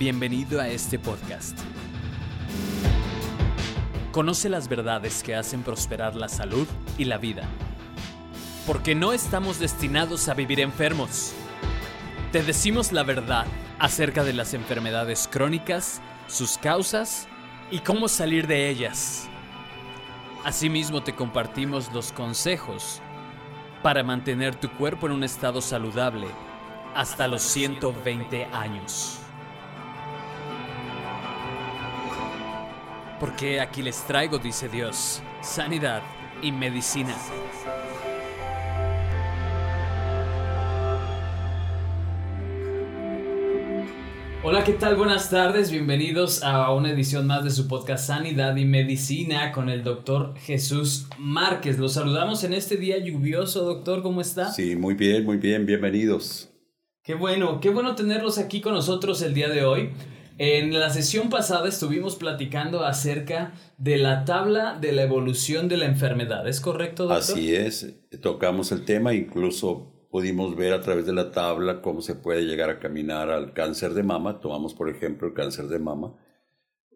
Bienvenido a este podcast. Conoce las verdades que hacen prosperar la salud y la vida. Porque no estamos destinados a vivir enfermos. Te decimos la verdad acerca de las enfermedades crónicas, sus causas y cómo salir de ellas. Asimismo te compartimos los consejos para mantener tu cuerpo en un estado saludable hasta los 120 años. Porque aquí les traigo, dice Dios, sanidad y medicina. Hola, ¿qué tal? Buenas tardes, bienvenidos a una edición más de su podcast Sanidad y Medicina con el doctor Jesús Márquez. Los saludamos en este día lluvioso, doctor, ¿cómo está? Sí, muy bien, muy bien, bienvenidos. Qué bueno, qué bueno tenerlos aquí con nosotros el día de hoy. En la sesión pasada estuvimos platicando acerca de la tabla de la evolución de la enfermedad, ¿es correcto, doctor? Así es, tocamos el tema, incluso pudimos ver a través de la tabla cómo se puede llegar a caminar al cáncer de mama. Tomamos, por ejemplo, el cáncer de mama,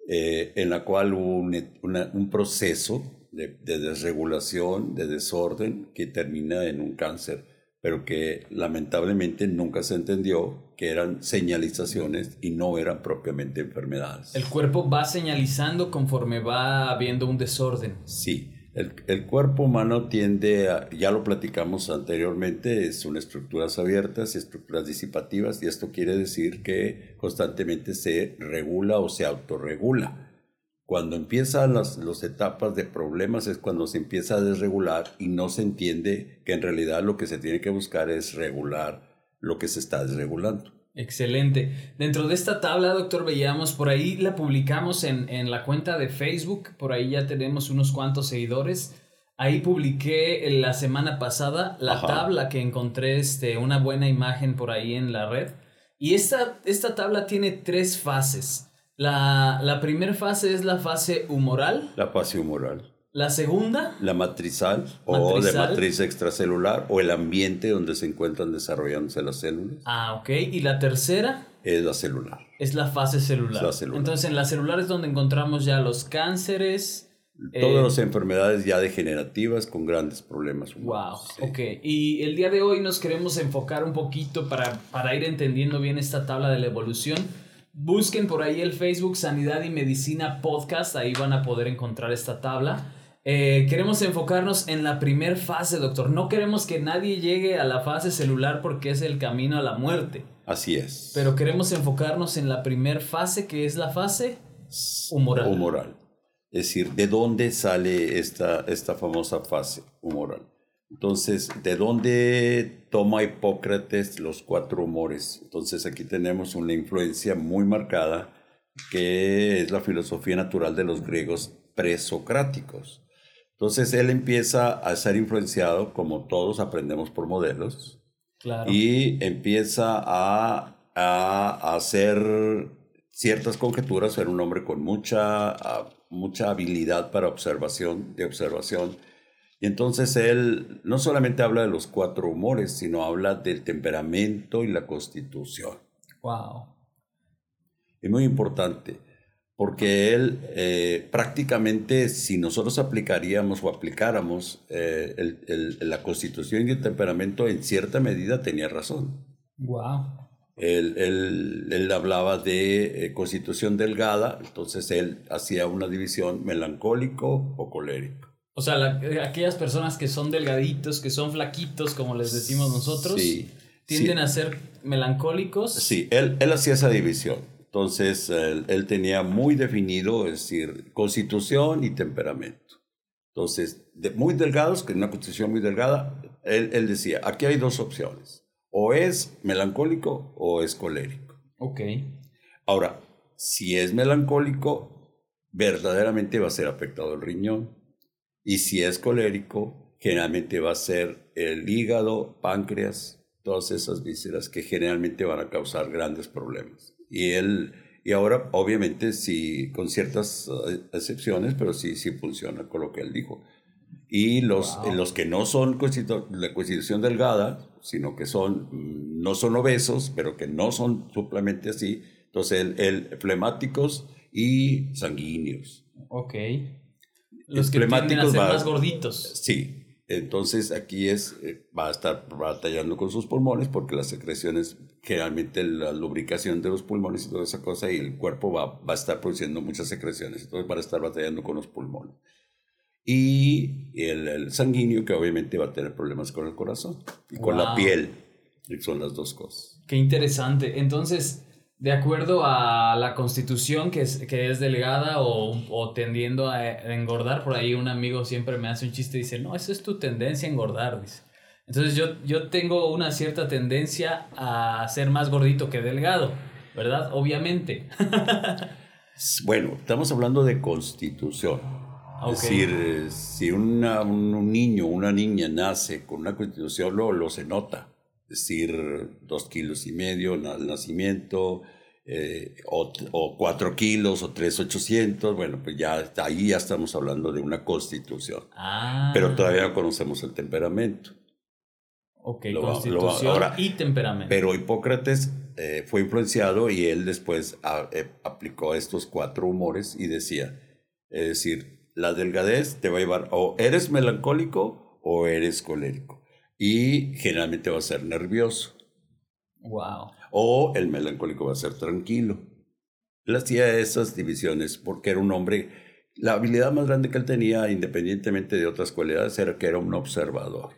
eh, en la cual hubo un, proceso de, desregulación, de desorden, que termina en un cáncer, pero que lamentablemente nunca se entendió que eran señalizaciones y no eran propiamente enfermedades. El cuerpo va señalizando conforme va habiendo un desorden. Sí. El, cuerpo humano tiende a, ya lo platicamos anteriormente, son estructuras abiertas y estructuras disipativas y esto quiere decir que constantemente se regula o se autorregula. Cuando empiezan las, las etapas de problemas es cuando se empieza a desregular y no se entiende que en realidad lo que se tiene que buscar es regular lo que se está desregulando. Excelente. Dentro de esta tabla, doctor, veíamos por ahí, la publicamos en, en, la cuenta de Facebook, por ahí ya tenemos unos cuantos seguidores. Ahí publiqué la semana pasada la tabla que encontré, este, una buena imagen por ahí en la red. Y esta, esta tabla tiene tres fases. La, la primera fase es la fase humoral. La fase humoral. La segunda. La matrizal, o de matriz extracelular o el ambiente donde se encuentran desarrollándose las células. Ah, ok. ¿Y la tercera? Es la celular. Es la fase celular. la celular. Entonces en la celular es donde encontramos ya los cánceres. Todas eh, las enfermedades ya degenerativas con grandes problemas. Wow, ok. Y el día de hoy nos queremos enfocar un poquito para, para ir entendiendo bien esta tabla de la evolución. Busquen por ahí el Facebook Sanidad y Medicina Podcast, ahí van a poder encontrar esta tabla. Eh, queremos enfocarnos en la primera fase, doctor. No queremos que nadie llegue a la fase celular porque es el camino a la muerte. Así es. Pero queremos enfocarnos en la primera fase, que es la fase humoral. Humoral. Es decir, ¿de dónde sale esta, esta famosa fase humoral? Entonces, ¿de dónde toma Hipócrates los cuatro humores? Entonces, aquí tenemos una influencia muy marcada que es la filosofía natural de los griegos presocráticos. Entonces él empieza a ser influenciado, como todos aprendemos por modelos, y empieza a, a, hacer ciertas conjeturas. Era un hombre con mucha, mucha habilidad para observación, de observación. Y entonces él no solamente habla de los cuatro humores, sino habla del temperamento y la constitución. Wow. Es muy importante porque él eh, prácticamente si nosotros aplicaríamos o aplicáramos eh, la constitución y el temperamento en cierta medida tenía razón. Wow. Él, él, hablaba de eh, constitución delgada, entonces él hacía una división melancólico o colérico. O sea, aquellas personas que son delgaditos, que son flaquitos, como les decimos nosotros, tienden a ser melancólicos. Sí, él, él hacía esa división. Entonces, él, tenía muy definido, es decir, constitución y temperamento. Entonces, muy delgados, que una constitución muy delgada, él, él, decía, aquí hay dos opciones, o es melancólico o es colérico. Ok. Ahora, si es melancólico, verdaderamente va a ser afectado el riñón, y si es colérico, generalmente va a ser el hígado, páncreas, todas esas vísceras que generalmente van a causar grandes problemas. Y él, y ahora obviamente sí, con ciertas eh, excepciones, pero sí, sí funciona con lo que él dijo. Y los, los que no son la constitución delgada, sino que son, no son obesos, pero que no son suplamente así, Entonces, el, el flemáticos y sanguíneos. Ok. Los que tienden a ser más gorditos. Sí. Entonces aquí es, eh, va a estar batallando con sus pulmones porque las secreciones, generalmente la lubricación de los pulmones y toda esa cosa, y el cuerpo va, va a estar produciendo muchas secreciones. Entonces va a estar batallando con los pulmones. Y el, el sanguíneo, que obviamente va a tener problemas con el corazón y con la piel. Y son las dos cosas. Qué interesante. Entonces, de acuerdo a la constitución que es, que es delgada o, tendiendo a engordar, por ahí un amigo siempre me hace un chiste y dice, no, esa es tu tendencia a engordar, dice. Entonces yo, yo tengo una cierta tendencia a ser más gordito que delgado, ¿verdad? Obviamente. bueno, estamos hablando de constitución. Es decir, si una, un niño o una niña nace con una constitución, luego lo se nota. Es decir, dos kilos y medio al nacimiento, eh, o, cuatro kilos o tres ochocientos, bueno, pues ya ahí ya estamos hablando de una constitución. Ah. Pero todavía no conocemos el temperamento. Ok, constitución y temperamento. Pero Hipócrates eh, fue influenciado y él después eh, aplicó estos cuatro humores y decía, es decir, la delgadez te va a llevar o eres melancólico o eres colérico. Y generalmente va a ser nervioso. Wow o el melancólico va a ser tranquilo. Él hacía esas divisiones porque era un hombre, la habilidad más grande que él tenía, independientemente de otras cualidades, era que era un observador.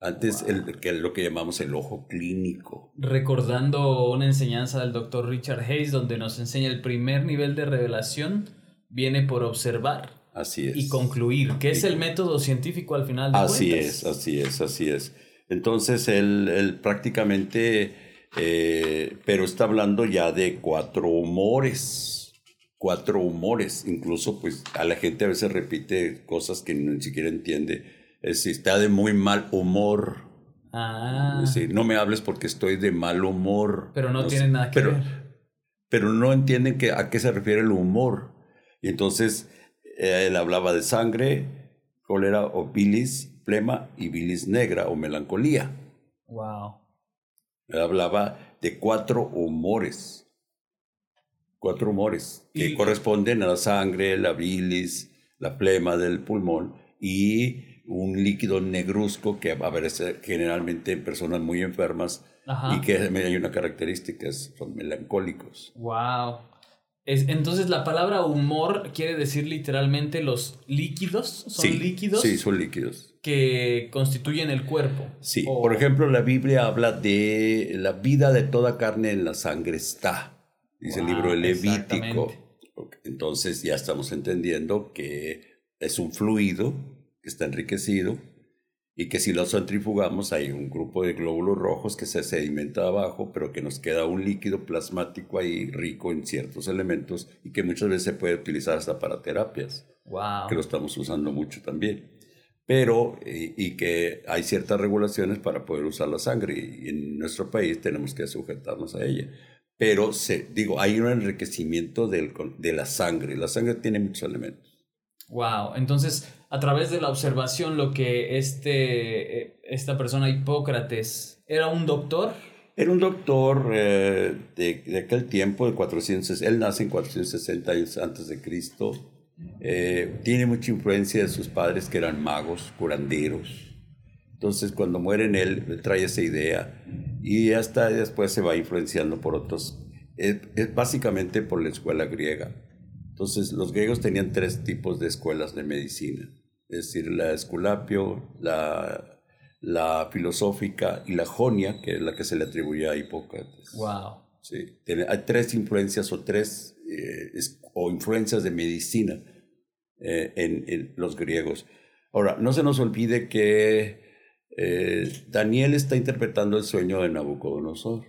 Antes, el, que lo que llamamos el ojo clínico. Recordando una enseñanza del doctor Richard Hayes, donde nos enseña el primer nivel de revelación, viene por observar. Así es. Y concluir, que es el método científico al final de Así es, así es, así es. Entonces, él, él prácticamente eh, pero está hablando ya de cuatro humores, cuatro humores, incluso pues a la gente a veces repite cosas que ni siquiera entiende. Es si está de muy mal humor. Ah. no me hables porque estoy de mal humor. Pero no, tiene nada que pero, ver. Pero no entienden que, a qué se refiere el humor. Y entonces eh, él hablaba de sangre, cólera o bilis, plema y bilis negra o melancolía. Wow hablaba de cuatro humores. Cuatro humores que corresponden a la sangre, la bilis, la plema del pulmón y un líquido negruzco que aparece generalmente en personas muy enfermas y que hay una característica, son melancólicos. Wow. entonces la palabra humor quiere decir literalmente los líquidos, son líquidos. Sí, son líquidos que constituyen el cuerpo. Sí, por ejemplo, la Biblia habla de la vida de toda carne en la sangre está, dice el libro de Levítico. Entonces ya estamos entendiendo que es un fluido que está enriquecido y que si lo centrifugamos hay un grupo de glóbulos rojos que se sedimenta abajo, pero que nos queda un líquido plasmático ahí rico en ciertos elementos y que muchas veces se puede utilizar hasta para terapias. Wow. Que lo estamos usando mucho también pero y, que hay ciertas regulaciones para poder usar la sangre y en nuestro país tenemos que sujetarnos a ella. Pero se, digo, hay un enriquecimiento del, de la sangre. La sangre tiene muchos elementos. Wow, entonces a través de la observación lo que este, eh, esta persona Hipócrates era un doctor. Era un doctor eh, de, de, aquel tiempo, de 400, él nace en 460 años antes de Cristo eh, tiene mucha influencia de sus padres que eran magos, curanderos. Entonces cuando mueren él trae esa idea y hasta después se va influenciando por otros, es, básicamente por la escuela griega. Entonces los griegos tenían tres tipos de escuelas de medicina, es decir, la esculapio, la, la filosófica y la jonia, que es la que se le atribuye a Hipócrates. Wow. Sí, hay tres influencias o tres eh, o influencias de medicina eh, en, los griegos. Ahora, no se nos olvide que eh, Daniel está interpretando el sueño de Nabucodonosor.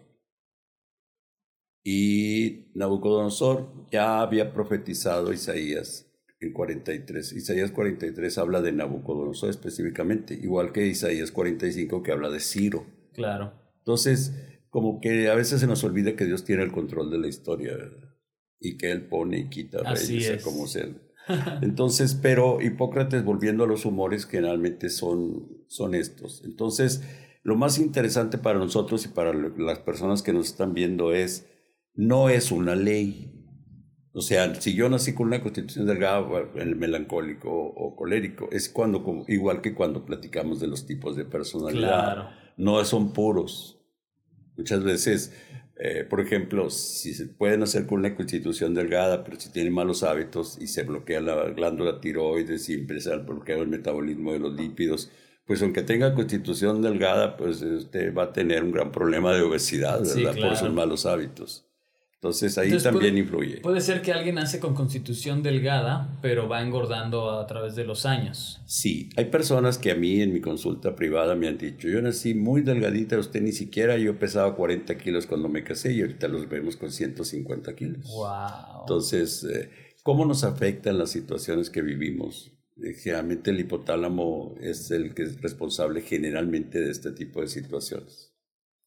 Y Nabucodonosor ya había profetizado Isaías en 43. Isaías 43 habla de Nabucodonosor específicamente, igual que Isaías 45 que habla de Ciro. Claro. Entonces, como que a veces se nos olvida que Dios tiene el control de la historia y que Él pone y quita reyes como sea. Entonces, pero Hipócrates, volviendo a los humores, generalmente son, son estos. Entonces, lo más interesante para nosotros y para las personas que nos están viendo es no es una ley. O sea, si yo nací con una constitución delgada, el melancólico o, colérico, es cuando, igual que cuando platicamos de los tipos de personalidad. No son puros. Muchas veces, eh, por ejemplo, si se pueden hacer con una constitución delgada, pero si tiene malos hábitos y se bloquea la glándula tiroides y empieza el bloqueo del metabolismo de los lípidos, pues aunque tenga constitución delgada, pues usted va a tener un gran problema de obesidad, ¿verdad? Por sus malos hábitos. Entonces ahí también influye. Puede ser que alguien nace con constitución delgada, pero va engordando a través de los años. Sí, hay personas que a mí en mi consulta privada me han dicho, yo nací muy delgadita, usted ni siquiera, yo pesaba 40 kilos cuando me casé y ahorita los vemos con 150 kilos. Wow. Entonces, eh, ¿cómo nos afectan las situaciones que vivimos? Eh, generalmente el hipotálamo es el que es responsable generalmente de este tipo de situaciones.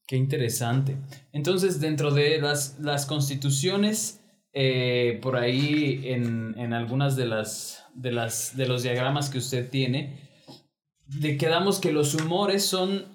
Qué interesante. Entonces, dentro de las, las constituciones, eh, por ahí en, en, algunas de las, de las de los diagramas que usted tiene, le quedamos que los humores son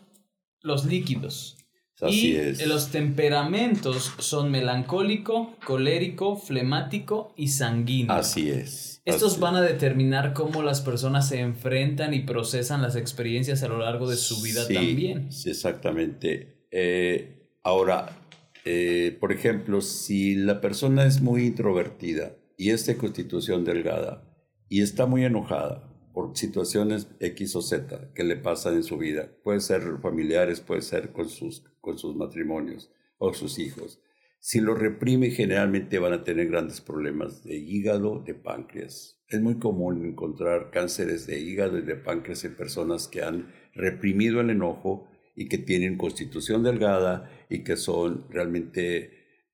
los líquidos. Así y es. los temperamentos son melancólico, colérico, flemático y sanguíneo. Así es. Estos van a determinar cómo las personas se enfrentan y procesan las experiencias a lo largo de su vida también. Sí, exactamente. Eh, ahora, eh, por ejemplo, si la persona es muy introvertida y es de constitución delgada y está muy enojada por situaciones X o Z que le pasan en su vida, puede ser familiares, puede ser con sus, con sus matrimonios o sus hijos. Si lo reprime, generalmente van a tener grandes problemas de hígado, de páncreas. Es muy común encontrar cánceres de hígado y de páncreas en personas que han reprimido el enojo y que tienen constitución delgada y que son realmente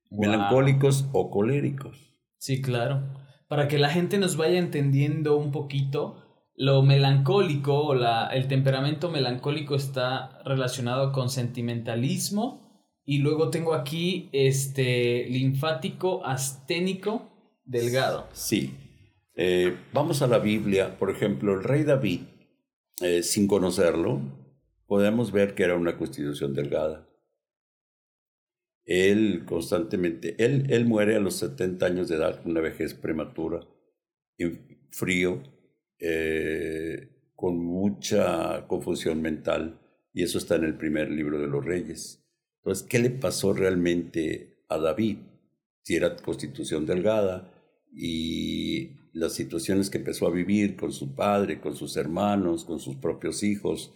melancólicos o coléricos. Sí, claro. Para que la gente nos vaya entendiendo un poquito, lo melancólico o la, el temperamento melancólico está relacionado con sentimentalismo y luego tengo aquí este linfático asténico delgado. Sí. Eh, vamos a la Biblia, por ejemplo, el rey David, eh, sin conocerlo, podemos ver que era una constitución delgada. Él constantemente, él, él muere a los 70 años de edad, una vejez prematura, frío, eh, con mucha confusión mental, y eso está en el primer libro de los reyes. Entonces, ¿qué le pasó realmente a David? Si era constitución delgada y las situaciones que empezó a vivir con su padre, con sus hermanos, con sus propios hijos,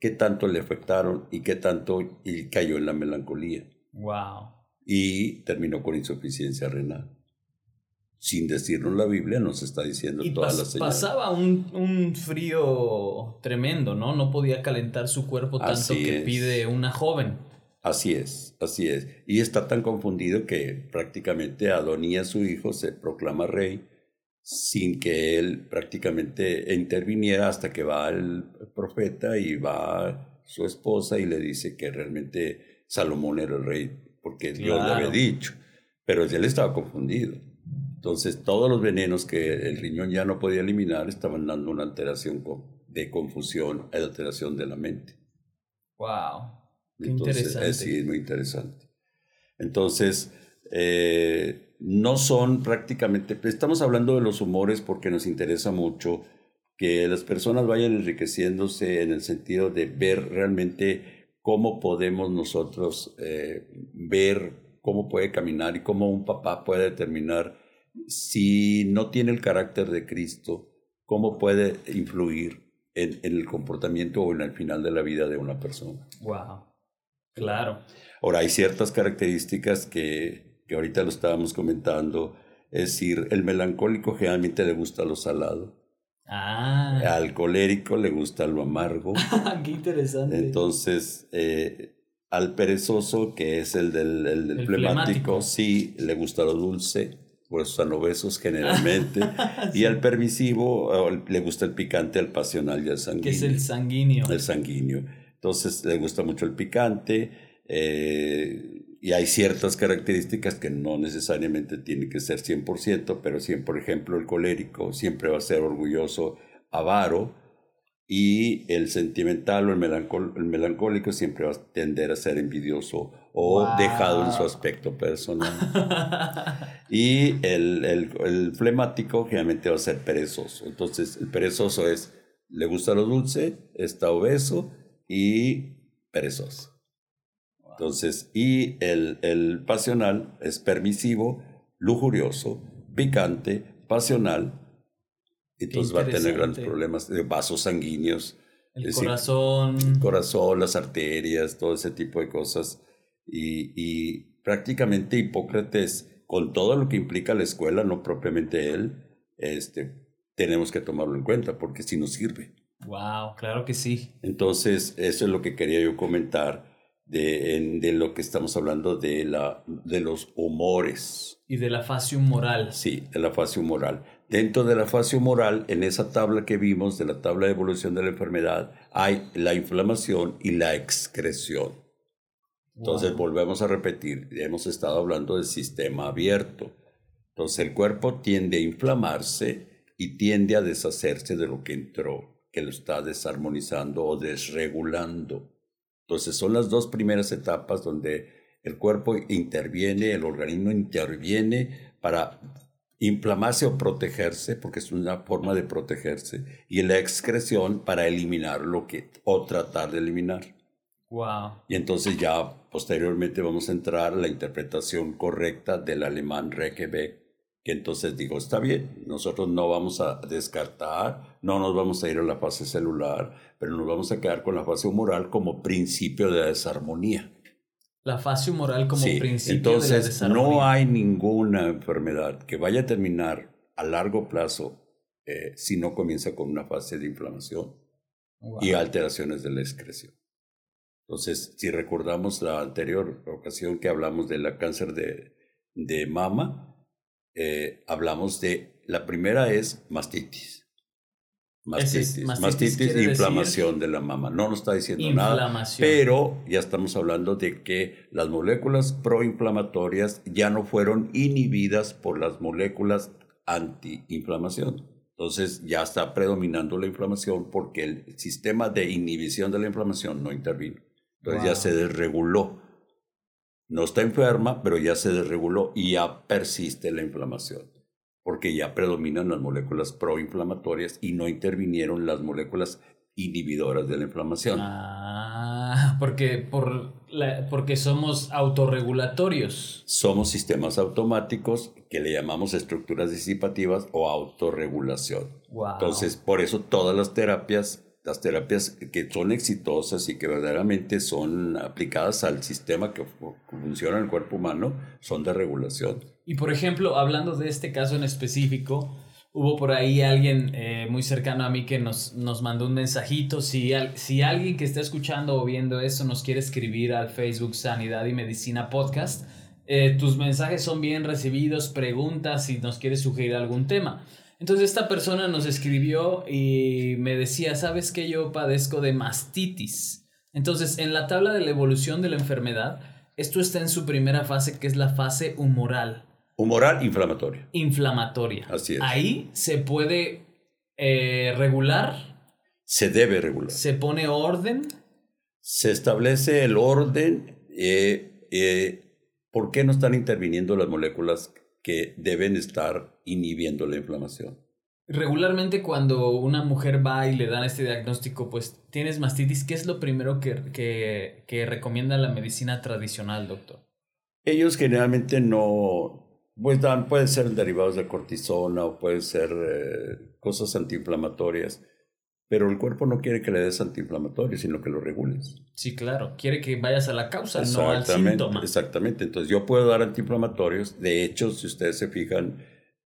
qué tanto le afectaron y qué tanto y cayó en la melancolía. Wow. Y terminó con insuficiencia renal. Sin decirnos la Biblia, nos está diciendo todas las señales. Pasaba un, un, frío tremendo, ¿no? No podía calentar su cuerpo tanto que pide una joven. Así es, así es. Y está tan confundido que prácticamente Adonías, su hijo, se proclama rey sin que él prácticamente interviniera hasta que va el profeta y va su esposa y le dice que realmente Salomón era el rey porque Dios le había dicho, pero él estaba confundido. Entonces todos los venenos que el riñón ya no podía eliminar estaban dando una alteración de confusión, alteración de la mente. Wow. Qué Entonces, interesante. sí, es muy interesante. Entonces, eh, no son prácticamente, estamos hablando de los humores porque nos interesa mucho que las personas vayan enriqueciéndose en el sentido de ver realmente cómo podemos nosotros eh, ver cómo puede caminar y cómo un papá puede determinar si no tiene el carácter de Cristo, cómo puede influir en, en el comportamiento o en el final de la vida de una persona. Wow, claro. Ahora, hay ciertas características que que ahorita lo estábamos comentando, es decir, el melancólico generalmente le gusta lo salado. Ah. Al colérico le gusta lo amargo. Qué interesante. Entonces, eh, al perezoso, que es el del, el del plemático, sí, le gusta lo dulce, por eso están obesos generalmente. sí. Y al permisivo le gusta el picante, el pasional y el sanguíneo. Que es el sanguíneo. El sanguíneo. Entonces, le gusta mucho el picante. Eh, y hay ciertas características que no necesariamente tienen que ser 100%, pero si, por ejemplo, el colérico siempre va a ser orgulloso, avaro, y el sentimental o el, el, melancólico siempre va a tender a ser envidioso o dejado en su aspecto personal. y el, el, el, flemático generalmente va a ser perezoso. Entonces, el perezoso es, le gusta lo dulce, está obeso y perezoso. Entonces, y el, el pasional es permisivo, lujurioso, picante, pasional, entonces va a tener grandes problemas de vasos sanguíneos. El corazón. corazón, las arterias, todo ese tipo de cosas. Y, y, prácticamente Hipócrates, con todo lo que implica la escuela, no propiamente él, este, tenemos que tomarlo en cuenta porque si nos sirve. Wow, claro que sí. Entonces, eso es lo que quería yo comentar de, de lo que estamos hablando de, la, de los humores. Y de la fase humoral. Sí, de la fase humoral. Dentro de la fase humoral, en esa tabla que vimos, de la tabla de evolución de la enfermedad, hay la inflamación y la excreción. Entonces, volvemos a repetir, hemos estado hablando del sistema abierto. Entonces, el cuerpo tiende a inflamarse y tiende a deshacerse de lo que entró, que lo está desarmonizando o desregulando. Entonces, son las dos primeras etapas donde el cuerpo interviene, el organismo interviene para inflamarse o protegerse, porque es una forma de protegerse, y la excreción para eliminar lo que, o tratar de eliminar. Wow. Y entonces ya posteriormente vamos a entrar a la interpretación correcta del alemán Rekebeck, que entonces digo, está bien, nosotros no vamos a descartar, no nos vamos a ir a la fase celular, pero nos vamos a quedar con la fase humoral como principio de desarmonía. La fase humoral como principio entonces, de la no hay ninguna enfermedad que vaya a terminar a largo plazo eh, si no comienza con una fase de inflamación y alteraciones de la excreción. Entonces, si recordamos la anterior ocasión que hablamos del cáncer de, de mama, eh, hablamos de, la primera es mastitis. Mastitis, mastitis, inflamación de la mama. No nos está diciendo nada, pero ya estamos hablando de que las moléculas proinflamatorias ya no fueron inhibidas por las moléculas antiinflamación. Entonces ya está predominando la inflamación porque el sistema de inhibición de la inflamación no intervino. Entonces ya se desreguló. No está enferma, pero ya se desreguló y ya persiste la inflamación porque ya predominan las moléculas proinflamatorias y no intervinieron las moléculas inhibidoras de la inflamación. Ah, porque, por porque somos autorregulatorios. Somos sistemas automáticos que le llamamos estructuras disipativas o autorregulación. Entonces, por eso todas las terapias las terapias que son exitosas y que verdaderamente son aplicadas al sistema que funciona en el cuerpo humano son de regulación. Y por ejemplo, hablando de este caso en específico, hubo por ahí alguien eh, muy cercano a mí que nos, nos mandó un mensajito. Si, si alguien que está escuchando o viendo eso nos quiere escribir al Facebook Sanidad y Medicina Podcast, eh, tus mensajes son bien recibidos, preguntas si nos quieres sugerir algún tema. Entonces esta persona nos escribió y me decía, ¿sabes que yo padezco de mastitis? Entonces, en la tabla de la evolución de la enfermedad, esto está en su primera fase, que es la fase humoral. Humoral inflamatoria. Inflamatoria. Así es. Ahí se puede eh, regular. Se debe regular. Se pone orden. Se establece el orden. Eh, eh, ¿Por qué no están interviniendo las moléculas que deben estar inhibiendo la inflamación. Regularmente cuando una mujer va y le dan este diagnóstico, pues tienes mastitis, ¿qué es lo primero que, que, que recomienda la medicina tradicional, doctor? Ellos generalmente no, pues dan, pueden ser derivados de cortisona o pueden ser eh, cosas antiinflamatorias pero el cuerpo no quiere que le des antiinflamatorio, sino que lo regules. Sí, claro. Quiere que vayas a la causa, no al síntoma. Exactamente. Entonces yo puedo dar antiinflamatorios. De hecho, si ustedes se fijan,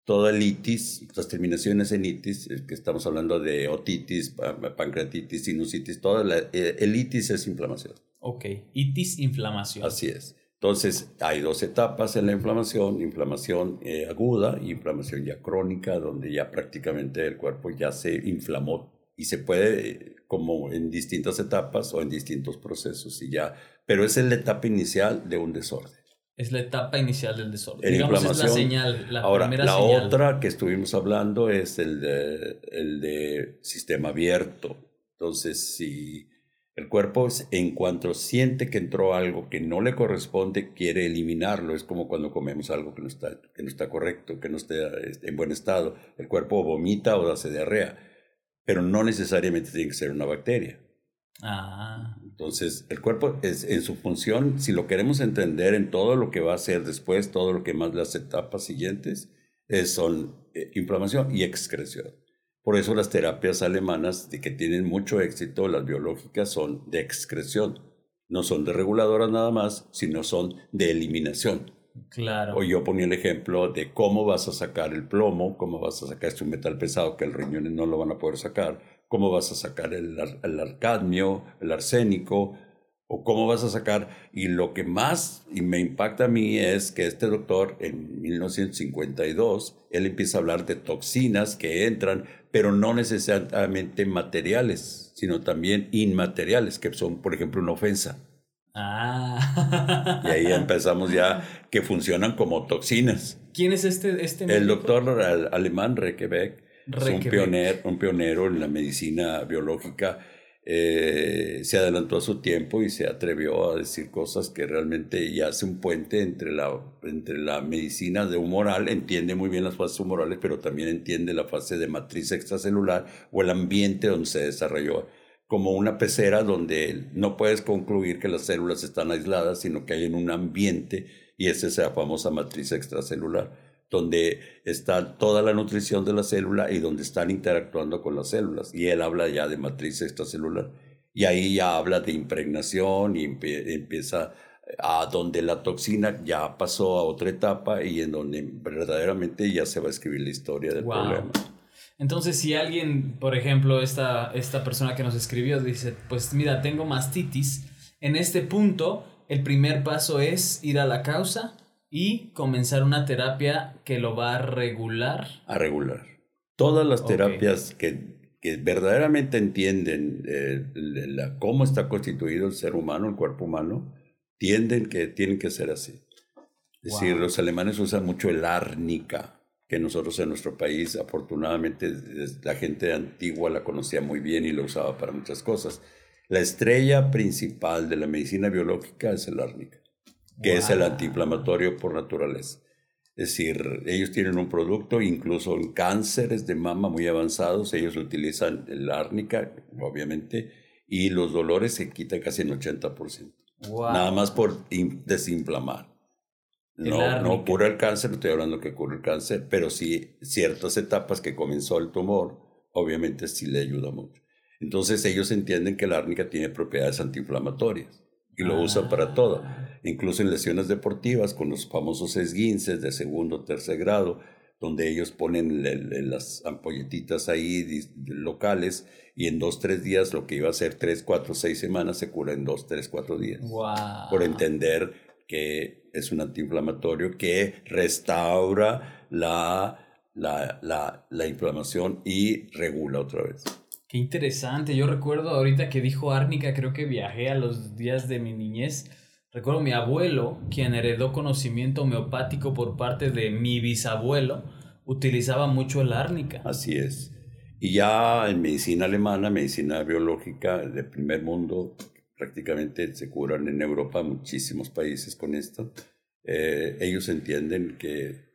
toda el itis, las terminaciones en itis, que estamos hablando de otitis, pancreatitis, sinusitis, toda la, eh, el itis es inflamación. Ok, itis, inflamación. Así es. Entonces, hay dos etapas en la inflamación, inflamación eh, aguda y inflamación ya crónica, donde ya prácticamente el cuerpo ya se inflamó y se puede como en distintas etapas o en distintos procesos y ya, pero esa es la etapa inicial de un desorden. Es la etapa inicial del desorden. Digamos, es la señal, la Ahora, primera la otra que estuvimos hablando es el de, el de sistema abierto. Entonces, si el cuerpo, en cuanto siente que entró algo que no le corresponde, quiere eliminarlo. Es como cuando comemos algo que no está, que no está correcto, que no está este, en buen estado. El cuerpo vomita o hace diarrea, pero no necesariamente tiene que ser una bacteria. Ah. Entonces, el cuerpo es en su función, si lo queremos entender en todo lo que va a hacer después, todo lo que más las etapas siguientes, es, son eh, inflamación y excreción. Por eso las terapias alemanas de que tienen mucho éxito, las biológicas, son de excreción. No son de reguladoras nada más, sino son de eliminación. Claro. O yo ponía el ejemplo de cómo vas a sacar el plomo, cómo vas a sacar este metal pesado que el riñones no lo van a poder sacar, cómo vas a sacar el, el arcadmio, el arsénico, o cómo vas a sacar. Y lo que más y me impacta a mí es que este doctor en 1952, él empieza a hablar de toxinas que entran pero no necesariamente materiales, sino también inmateriales, que son, por ejemplo, una ofensa. Ah. Y ahí empezamos ya que funcionan como toxinas. ¿Quién es este? este el doctor alemán Rekebeck, es un pionero, un pionero en la medicina biológica eh, se adelantó a su tiempo y se atrevió a decir cosas que realmente ya hace un puente entre la, entre la medicina de humoral, entiende muy bien las fases humorales, pero también entiende la fase de matriz extracelular o el ambiente donde se desarrolló, como una pecera donde no puedes concluir que las células están aisladas, sino que hay en un ambiente y esa es la famosa matriz extracelular donde está toda la nutrición de la célula y donde están interactuando con las células. Y él habla ya de matriz extracelular. Y ahí ya habla de impregnación y empieza a donde la toxina ya pasó a otra etapa y en donde verdaderamente ya se va a escribir la historia del problema. Entonces, si alguien, por ejemplo, esta, esta persona que nos escribió dice, pues mira, tengo mastitis, en este punto el primer paso es ir a la causa, y comenzar una terapia que lo va a regular. A regular. Todas las terapias que, que, verdaderamente entienden eh, la, cómo está constituido el ser humano, el cuerpo humano, tienden que tienen que ser así. Es decir, los alemanes usan mucho el árnica, que nosotros en nuestro país, afortunadamente, la gente antigua la conocía muy bien y lo usaba para muchas cosas. La estrella principal de la medicina biológica es el árnica que es el antiinflamatorio por naturaleza. Es decir, ellos tienen un producto, incluso en cánceres de mama muy avanzados, ellos utilizan el árnica, obviamente, y los dolores se quitan casi en 80%. Nada más por desinflamar. No, no cura el cáncer, no estoy hablando que cura el cáncer, pero sí ciertas etapas que comenzó el tumor, obviamente sí le ayuda mucho. Entonces ellos entienden que la árnica tiene propiedades antiinflamatorias y lo usan para todo incluso en lesiones deportivas con los famosos esguinces de segundo o tercer grado, donde ellos ponen las ampolletitas ahí locales y en dos, tres días lo que iba a ser tres, cuatro, seis semanas se cura en dos, tres, cuatro días. Por entender que es un antiinflamatorio que restaura la, la, la, la inflamación y regula otra vez. Qué interesante. Yo recuerdo ahorita que dijo Árnica, creo que viajé a los días de mi niñez Recuerdo mi abuelo, quien heredó conocimiento homeopático por parte de mi bisabuelo, utilizaba mucho el árnica. Así es. Y ya en medicina alemana, medicina biológica de primer mundo, prácticamente se curan en Europa muchísimos países con esto. Eh, ellos entienden que,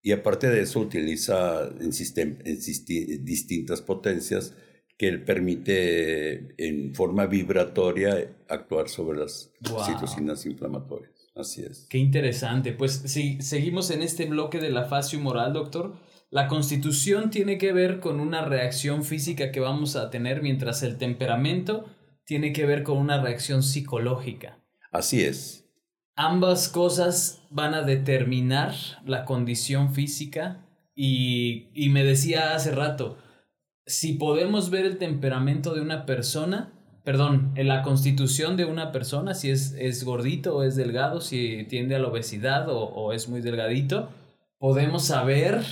y aparte de eso, utiliza en, en distintas potencias que permite en forma vibratoria actuar sobre las citocinas inflamatorias. Así es. Qué interesante. Pues si seguimos en este bloque de la fase moral, doctor. La constitución tiene que ver con una reacción física que vamos a tener, mientras el temperamento tiene que ver con una reacción psicológica. Así es. Ambas cosas van a determinar la condición física y, y me decía hace rato, si podemos ver el temperamento de una persona, perdón, en la constitución de una persona, si es, es gordito o es delgado, si tiende a la obesidad o, es muy delgadito, podemos saber,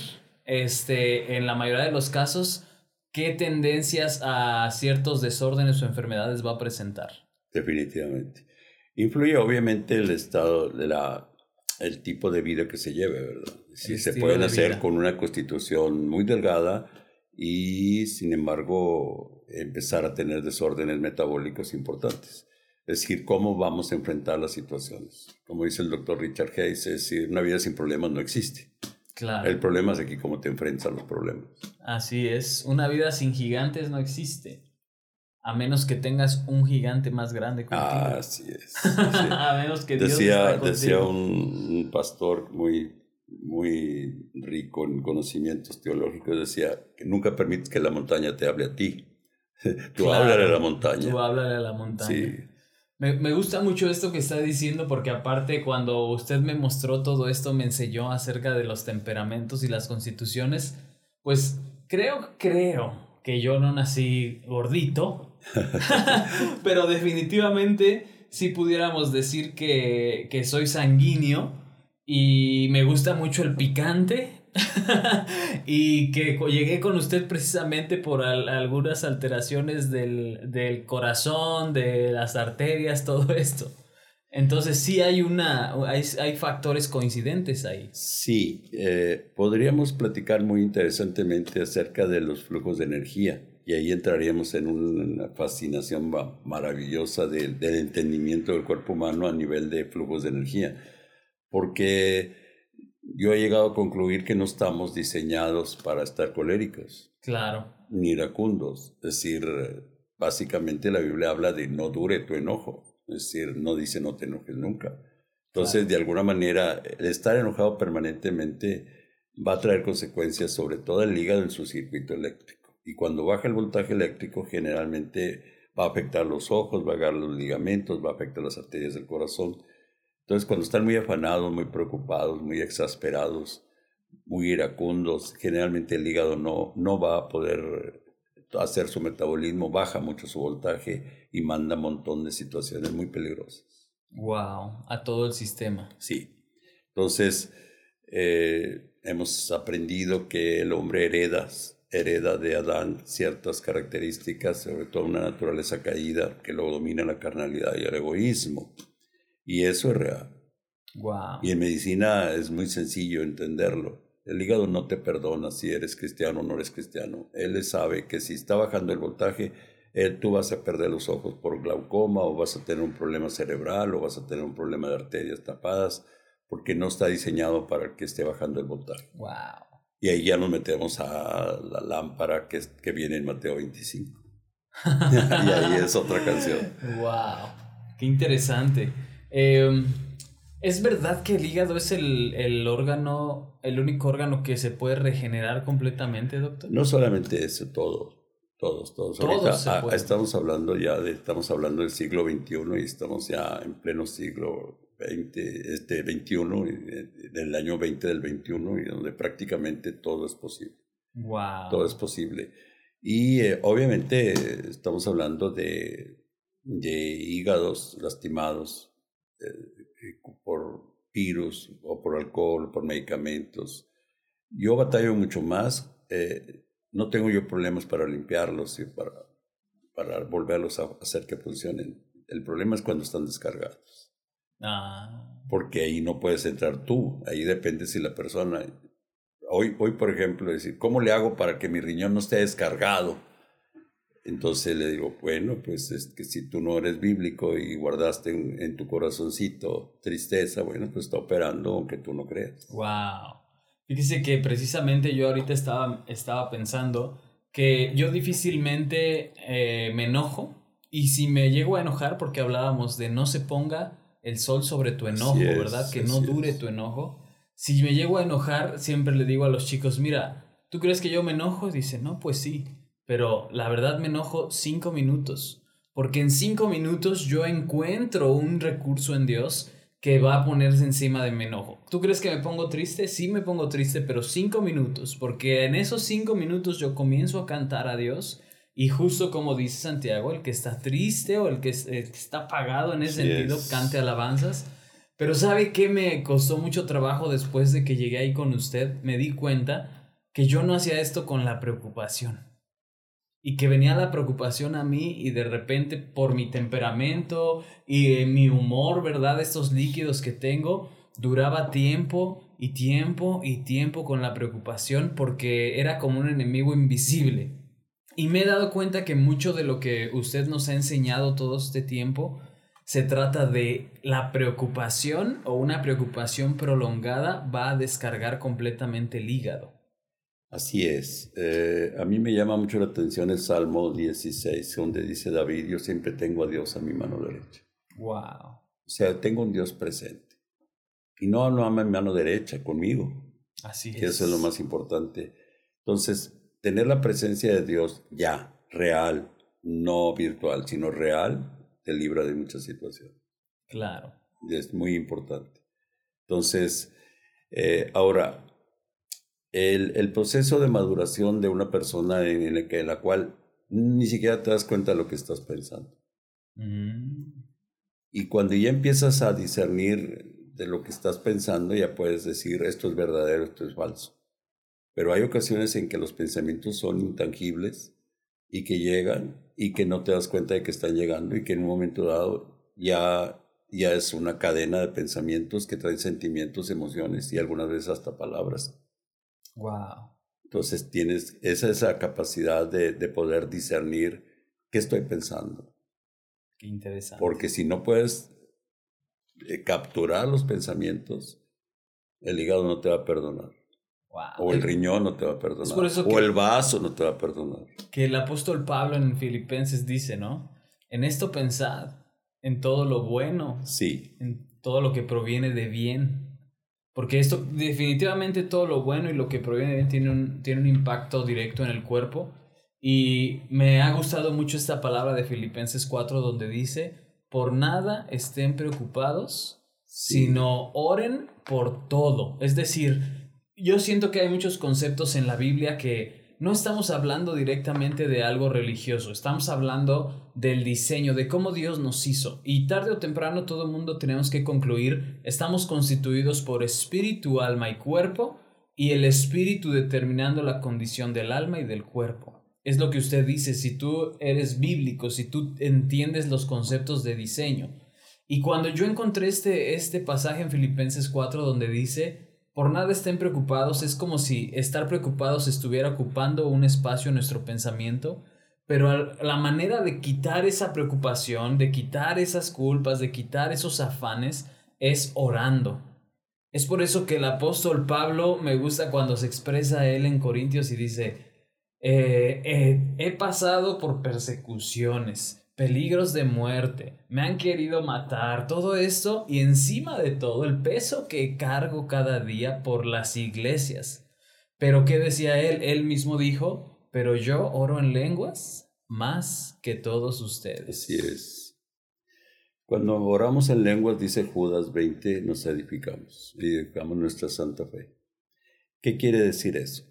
este, en la mayoría de los casos, qué tendencias a ciertos desórdenes o enfermedades va a presentar. Definitivamente. Influye obviamente el estado de la el tipo de vida que se lleve, ¿verdad? Si se pueden hacer con una constitución muy delgada, y sin embargo empezar a tener desórdenes metabólicos importantes. Es decir, cómo vamos a enfrentar las situaciones. Como dice el doctor Richard Hayes, es decir, una vida sin problemas no existe. Claro. El problema es aquí cómo te enfrentas a los problemas. Así es, una vida sin gigantes no existe. A menos que tengas un gigante más grande contigo. Así es. a menos que Dios decía, decía un, pastor muy, muy rico en conocimientos teológicos, decía que nunca permites que la montaña te hable a ti. Tú háblale a la montaña. Tú háblale a la montaña. Sí. Me, me, gusta mucho esto que está diciendo porque aparte cuando usted me mostró todo esto, me enseñó acerca de los temperamentos y las constituciones, pues creo, creo que yo no nací gordito, pero definitivamente sí pudiéramos decir que, que soy sanguíneo y me gusta mucho el picante y que llegué con usted precisamente por algunas alteraciones del, del, corazón, de las arterias, todo esto. Entonces sí hay una, hay, hay factores coincidentes ahí. Sí, eh, podríamos platicar muy interesantemente acerca de los flujos de energía y ahí entraríamos en una fascinación maravillosa del entendimiento del cuerpo humano a nivel de flujos de energía, porque yo he llegado a concluir que no estamos diseñados para estar coléricos. Claro. Ni iracundos. Es decir, básicamente la Biblia habla de no dure tu enojo. Es decir, no dice no te enojes nunca. Entonces, de alguna manera, el estar enojado permanentemente va a traer consecuencias sobre todo el hígado en su circuito eléctrico. Y cuando baja el voltaje eléctrico, generalmente va a afectar los ojos, va a afectar los ligamentos, va a afectar las arterias del corazón. Entonces, cuando están muy afanados, muy preocupados, muy exasperados, muy iracundos, generalmente el hígado no, no va a poder hacer su metabolismo, baja mucho su voltaje y manda un montón de situaciones muy peligrosas. Wow, a todo el sistema. Sí. Entonces, eh, hemos aprendido que el hombre hereda, hereda de Adán ciertas características, sobre todo una naturaleza caída que lo domina la carnalidad y el egoísmo. Y eso es real. Wow. Y en medicina es muy sencillo entenderlo. El hígado no te perdona si eres cristiano o no eres cristiano. Él sabe que si está bajando el voltaje, él, tú vas a perder los ojos por glaucoma o vas a tener un problema cerebral o vas a tener un problema de arterias tapadas porque no está diseñado para que esté bajando el voltaje. Wow. Y ahí ya nos metemos a la lámpara que, que viene en Mateo 25. y ahí es otra canción. Wow. Qué interesante. Eh, ¿Es verdad que el hígado es el, órgano, el único órgano que se puede regenerar completamente, doctor? No solamente eso, todo, todos, todos. Ahorita, estamos hablando ya de, estamos hablando del siglo XXI y estamos ya en pleno siglo XX, este 21, del año 20 del 21, y donde prácticamente todo es posible. Wow. Todo es posible. Y eh, obviamente estamos hablando de, de hígados lastimados, eh, por virus o por alcohol, por medicamentos. Yo batallo mucho más. Eh, no tengo yo problemas para limpiarlos y para, para volverlos a hacer que funcionen. El problema es cuando están descargados. Ah. Porque ahí no puedes entrar tú. Ahí depende si la persona... Hoy, hoy, por ejemplo, decir, ¿cómo le hago para que mi riñón no esté descargado? Entonces le digo, bueno, pues es que si tú no eres bíblico y guardaste en, tu corazoncito tristeza, bueno, pues está operando aunque tú no creas. Wow. Fíjese que precisamente yo ahorita estaba, estaba pensando que yo difícilmente eh, me enojo y si me llego a enojar porque hablábamos de no se ponga el sol sobre tu enojo, ¿verdad? Que no dure tu enojo. Si me llego a enojar, siempre le digo a los chicos, mira, ¿tú crees que yo me enojo? Dice, no, pues sí pero la verdad me enojo cinco minutos, porque en cinco minutos yo encuentro un recurso en Dios que va a ponerse encima de mi enojo. ¿Tú crees que me pongo triste? Sí me pongo triste, pero cinco minutos, porque en esos cinco minutos yo comienzo a cantar a Dios y justo como dice Santiago, el que está triste o el que, está apagado en ese sentido, cante alabanzas. Pero ¿sabe qué me costó mucho trabajo después de que llegué ahí con usted? Me di cuenta que yo no hacía esto con la preocupación y que venía la preocupación a mí y de repente por mi temperamento y mi humor, ¿verdad? Estos líquidos que tengo, duraba tiempo y tiempo y tiempo con la preocupación porque era como un enemigo invisible. Y me he dado cuenta que mucho de lo que usted nos ha enseñado todo este tiempo se trata de la preocupación o una preocupación prolongada va a descargar completamente el hígado. Así es. Eh, a mí me llama mucho la atención el Salmo 16, donde dice David, yo siempre tengo a Dios a mi mano derecha. Wow. O sea, tengo un Dios presente. Y no, no ama mi mano derecha conmigo. Así es. Eso es lo más importante. Entonces, tener la presencia de Dios ya, real, no virtual, sino real, te libra de muchas situaciones. Claro. Es muy importante. Entonces, eh, ahora, el, el, proceso de maduración de una persona en, que, la cual ni siquiera te das cuenta de lo que estás pensando. Mm. Y cuando ya empiezas a discernir de lo que estás pensando, ya puedes decir esto es verdadero, esto es falso. Pero hay ocasiones en que los pensamientos son intangibles y que llegan y que no te das cuenta de que están llegando y que en un momento dado ya, ya es una cadena de pensamientos que traen sentimientos, emociones y algunas veces hasta palabras. Wow. Entonces tienes esa, esa capacidad de, de poder discernir qué estoy pensando. Qué interesante. Porque si no puedes eh, capturar los pensamientos, el hígado no te va a perdonar. O el riñón no te va a perdonar. o el vaso no te va a perdonar. Que el apóstol Pablo en Filipenses dice, ¿no? En esto pensad, en todo lo bueno. Sí. En todo lo que proviene de bien. Porque esto, definitivamente todo lo bueno y lo que proviene de tiene un, tiene un impacto directo en el cuerpo. Y me ha gustado mucho esta palabra de Filipenses 4 donde dice, por nada estén preocupados, sino oren por todo. Es decir, yo siento que hay muchos conceptos en la Biblia que no estamos hablando directamente de algo religioso, estamos hablando del diseño, de cómo Dios nos hizo. Y tarde o temprano todo el mundo tenemos que concluir, estamos constituidos por espíritu, alma y cuerpo, y el espíritu determinando la condición del alma y del cuerpo es lo que usted dice, si tú eres bíblico, si tú entiendes los conceptos de diseño. Y cuando yo encontré este, este pasaje en Filipenses 4 donde dice, por nada estén preocupados, es como si estar preocupados estuviera ocupando un espacio en nuestro pensamiento, pero la manera de quitar esa preocupación, de quitar esas culpas, de quitar esos afanes, es orando. Es por eso que el apóstol Pablo me gusta cuando se expresa él en Corintios y dice, eh, eh, he pasado por persecuciones, peligros de muerte, me han querido matar, todo esto y encima de todo el peso que cargo cada día por las iglesias. Pero ¿qué decía él? Él mismo dijo, pero yo oro en lenguas más que todos ustedes. Así es. Cuando oramos en lenguas, dice Judas 20, nos edificamos, edificamos nuestra santa fe. ¿Qué quiere decir eso?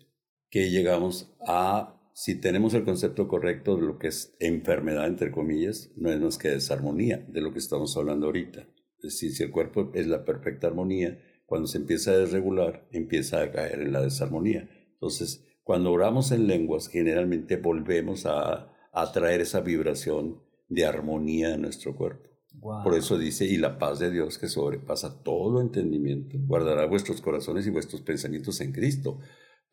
que llegamos a, si tenemos el concepto correcto de lo que es enfermedad, entre comillas, no es más que desarmonía, de lo que estamos hablando ahorita. Es decir, si el cuerpo es la perfecta armonía, cuando se empieza a desregular, empieza a caer en la desarmonía. Entonces, cuando oramos en lenguas, generalmente volvemos a, a traer esa vibración de armonía en nuestro cuerpo. Por eso dice, y la paz de Dios que sobrepasa todo entendimiento, guardará vuestros corazones y vuestros pensamientos en Cristo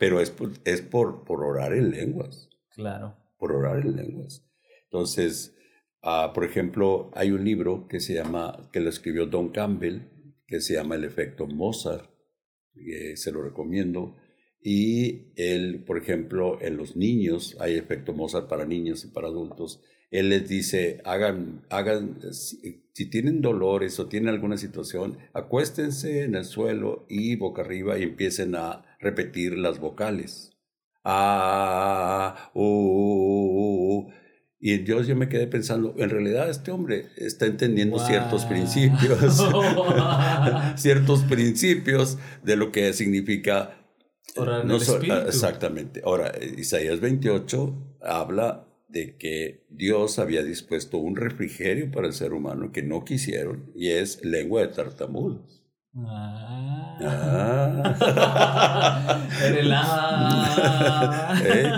pero es, por, es por, por orar en lenguas. Claro. Por orar en lenguas. Entonces, uh, por ejemplo, hay un libro que se llama, que lo escribió Don Campbell, que se llama El efecto Mozart, se lo recomiendo. Y él, por ejemplo, en los niños, hay efecto Mozart para niños y para adultos. Él les dice, hagan, hagan, si, si, tienen dolores o tienen alguna situación, acuéstense en el suelo y boca arriba y empiecen a repetir las vocales. Ah, uh, y Dios yo me quedé pensando, en realidad este hombre está entendiendo ciertos principios, ciertos principios de lo que significa Orar no exactamente. Ahora, Isaías 28 habla de que Dios había dispuesto un refrigerio para el ser humano que no quisieron y es lengua de tartamudos. Ah. ah. ¿Eh?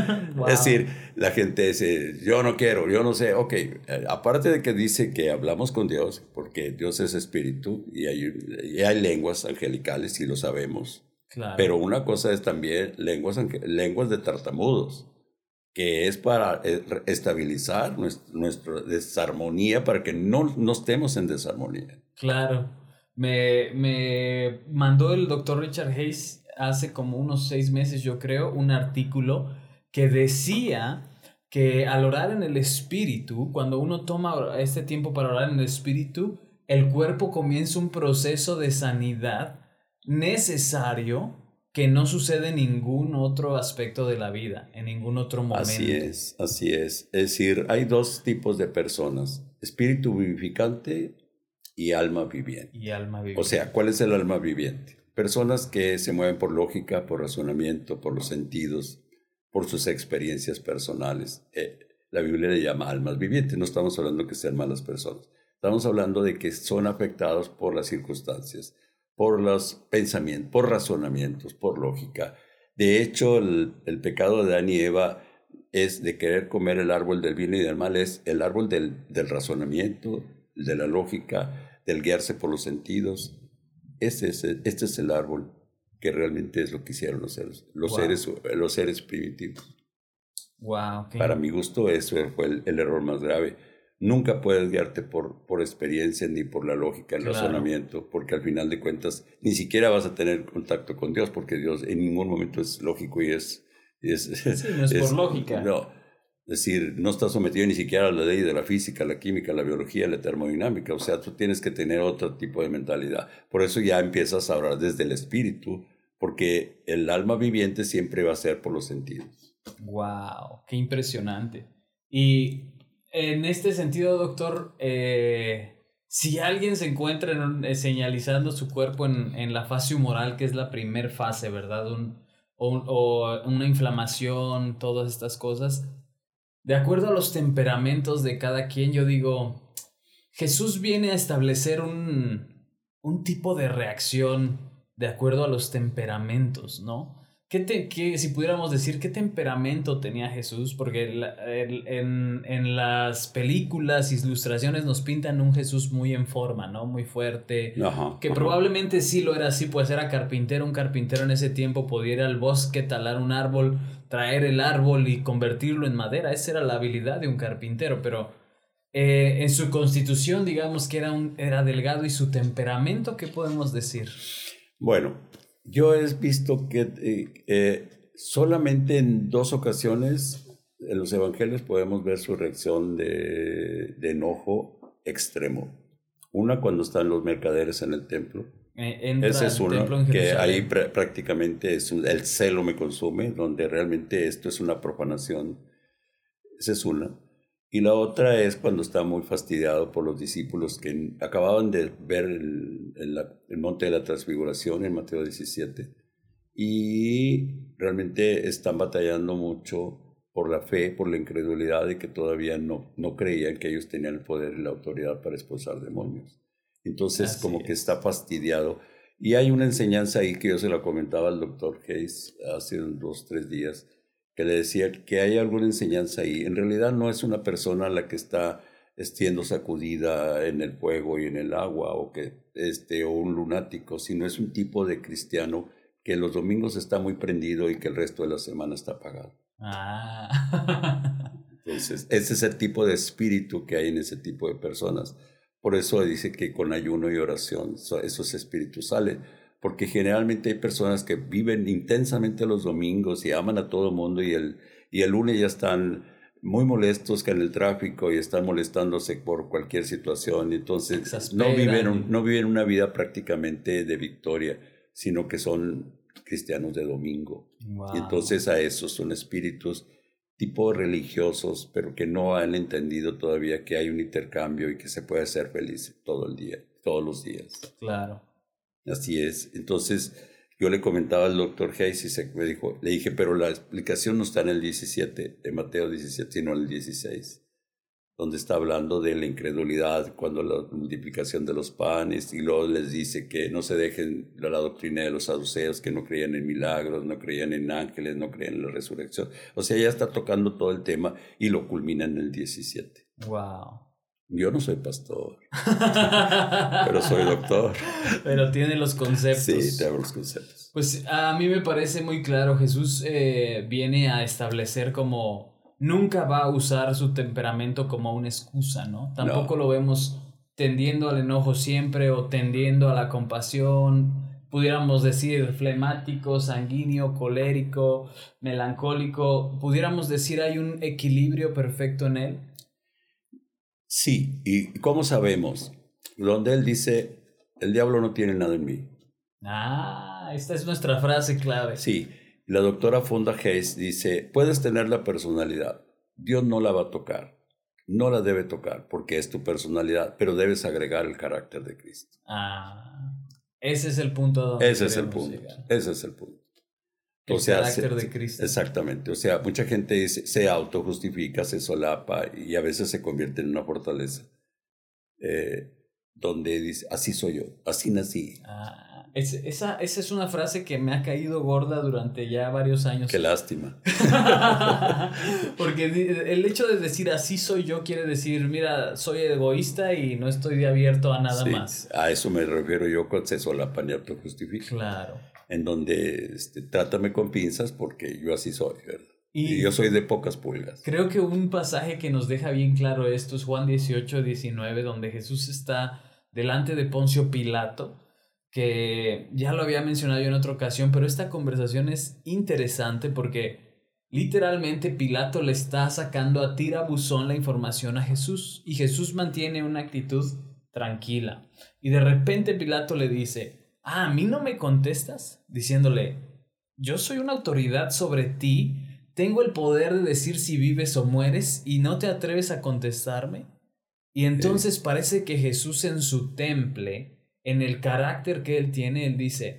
Es decir, la gente dice, yo no quiero, yo no sé. Ok, eh, aparte de que dice que hablamos con Dios, porque Dios es espíritu y hay, y hay lenguas angelicales, y lo sabemos. Claro. Pero una cosa es también lenguas, lenguas de tartamudos, que es para eh, estabilizar nuestra desarmonía, para que no, no estemos en desarmonía. Claro. Me, me mandó el doctor Richard Hayes hace como unos seis meses, yo creo, un artículo que decía que al orar en el espíritu, cuando uno toma este tiempo para orar en el espíritu, el cuerpo comienza un proceso de sanidad necesario que no sucede en ningún otro aspecto de la vida, en ningún otro momento. Así es, así es. Es decir, hay dos tipos de personas, espíritu vivificante y alma viviente. Y alma viviente. O sea, ¿cuál es el alma viviente? Personas que se mueven por lógica, por razonamiento, por los sentidos, por sus experiencias personales. Eh, la Biblia le llama almas vivientes, no estamos hablando que sean malas personas, estamos hablando de que son afectados por las circunstancias por los pensamientos, por razonamientos, por lógica. De hecho, el, pecado de Adán y Eva es de querer comer el árbol del bien y del mal, es el árbol del, del razonamiento, de la lógica, del guiarse por los sentidos. Este es, este es el árbol que realmente es lo que hicieron los seres, los seres, los seres primitivos. Wow, Para mi gusto, eso fue el, el error más grave nunca puedes guiarte por, por experiencia ni por la lógica, el razonamiento, porque al final de cuentas ni siquiera vas a tener contacto con Dios, porque Dios en ningún momento es lógico y es... es sí, no es, por lógica. No, es decir, no está sometido ni siquiera a la ley de la física, la química, la biología, la termodinámica, o sea, tú tienes que tener otro tipo de mentalidad. Por eso ya empiezas a hablar desde el espíritu, porque el alma viviente siempre va a ser por los sentidos. ¡Wow! ¡Qué impresionante! Y en este sentido, doctor, eh, si alguien se encuentra eh, señalizando su cuerpo en, la fase humoral, que es la primer fase, ¿verdad? o, una inflamación, todas estas cosas, de acuerdo a los temperamentos de cada quien, yo digo, Jesús viene a establecer un, un tipo de reacción de acuerdo a los temperamentos, ¿no? ¿Qué, si pudiéramos decir qué temperamento tenía Jesús? Porque en, en, las películas, ilustraciones nos pintan un Jesús muy en forma, ¿no? Muy fuerte. que probablemente sí lo era así, pues era carpintero. Un carpintero en ese tiempo podía ir al bosque, talar un árbol, traer el árbol y convertirlo en madera. Esa era la habilidad de un carpintero, pero eh, en su constitución, digamos que era, un, era delgado y su temperamento, ¿qué podemos decir? Bueno, yo he visto que eh, eh, solamente en dos ocasiones en los evangelios podemos ver su reacción de, enojo extremo. Una cuando están los mercaderes en el templo. Eh, Ese es uno que ahí prácticamente es el celo me consume, donde realmente esto es una profanación. Esa es una. Y la otra es cuando está muy fastidiado por los discípulos que acababan de ver el, el, monte de la transfiguración en Mateo 17 y realmente están batallando mucho por la fe, por la incredulidad de que todavía no, no creían que ellos tenían el poder y la autoridad para expulsar demonios. Entonces como que está fastidiado. Y hay una enseñanza ahí que yo se la comentaba al doctor Hayes hace dos, tres días, que le decía que hay alguna enseñanza ahí. En realidad no es una persona la que está siendo sacudida en el fuego y en el agua o que este o un lunático, sino es un tipo de cristiano que los domingos está muy prendido y que el resto de la semana está apagado. Ah. Entonces, ese es el tipo de espíritu que hay en ese tipo de personas. Por eso dice que con ayuno y oración esos espíritus salen porque generalmente hay personas que viven intensamente los domingos y aman a todo el mundo y el, y el lunes ya están muy molestos que en el tráfico y están molestándose por cualquier situación. Entonces no viven, no viven una vida prácticamente de victoria, sino que son cristianos de domingo. Y entonces a esos son espíritus tipo religiosos, pero que no han entendido todavía que hay un intercambio y que se puede ser feliz todo el día, todos los días. Claro. Así es. Entonces, yo le comentaba al doctor Hayes y se, me dijo, le dije, pero la explicación no está en el 17, de Mateo 17, sino en el 16. donde está hablando de la incredulidad cuando la multiplicación de los panes y luego les dice que no se dejen la doctrina de los saduceos que no creían en milagros, no creían en ángeles, no creían en la resurrección. O sea, ya está tocando todo el tema y lo culmina en el 17. Wow. Yo no soy pastor, pero soy doctor. Pero tiene los conceptos. Sí, tengo los conceptos. Pues a mí me parece muy claro, Jesús eh, viene a establecer como nunca va a usar su temperamento como una excusa, ¿no? Tampoco lo vemos tendiendo al enojo siempre o tendiendo a la compasión, pudiéramos decir flemático, sanguíneo, colérico, melancólico, pudiéramos decir hay un equilibrio perfecto en él. Sí, ¿y cómo sabemos? Donde él dice, el diablo no tiene nada en mí. Ah, esta es nuestra frase clave. Sí, la doctora Fonda Hayes dice, puedes tener la personalidad, Dios no la va a tocar, no la debe tocar porque es tu personalidad, pero debes agregar el carácter de Cristo. Ah, ese es el punto. ese es el punto. Ese es el punto. El carácter de Cristo. Exactamente. O sea, mucha gente dice, se autojustifica, se solapa y a veces se convierte en una fortaleza. Eh, donde dice, así soy yo, así nací. Ah esa, esa es una frase que me ha caído gorda durante ya varios años. Qué lástima. Porque el hecho de decir así soy yo quiere decir, mira, soy egoísta y no estoy abierto a nada más. A eso me refiero yo con se la y justifica. Claro. En donde este, trátame con pinzas porque yo así soy, ¿verdad? Y, y, yo soy de pocas pulgas. Creo que un pasaje que nos deja bien claro esto es Juan 18, 19, donde Jesús está delante de Poncio Pilato que ya lo había mencionado yo en otra ocasión, pero esta conversación es interesante porque literalmente Pilato le está sacando a tirabuzón la información a Jesús y Jesús mantiene una actitud tranquila. Y de repente Pilato le dice, ah, ¿a mí no me contestas? Diciéndole, yo soy una autoridad sobre ti, tengo el poder de decir si vives o mueres y no te atreves a contestarme. Y entonces parece que Jesús en su temple en el carácter que él tiene, él dice,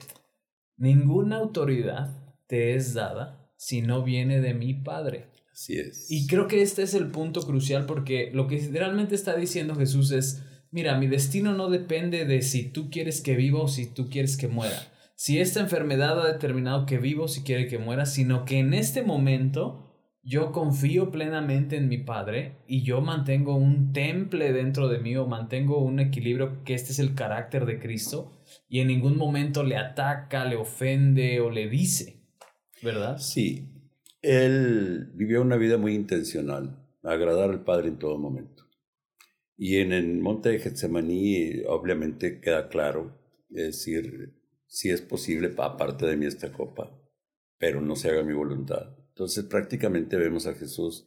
ninguna autoridad te es dada si no viene de mi Padre. Así es. Y creo que este es el punto crucial porque lo que realmente está diciendo Jesús es, mira, mi destino no depende de si tú quieres que viva o si tú quieres que muera. Si esta enfermedad ha determinado que vivo o si quiere que muera, sino que en este momento yo confío plenamente en mi Padre y yo mantengo un temple dentro de mí o mantengo un equilibrio que este es el carácter de Cristo y en ningún momento le ataca, le ofende o le dice, ¿verdad? Sí, él vivió una vida muy intencional, agradar al Padre en todo momento. Y en el monte de Getsemaní obviamente queda claro, es decir, si es posible, aparte de mí esta copa, pero no se haga mi voluntad entonces prácticamente vemos a Jesús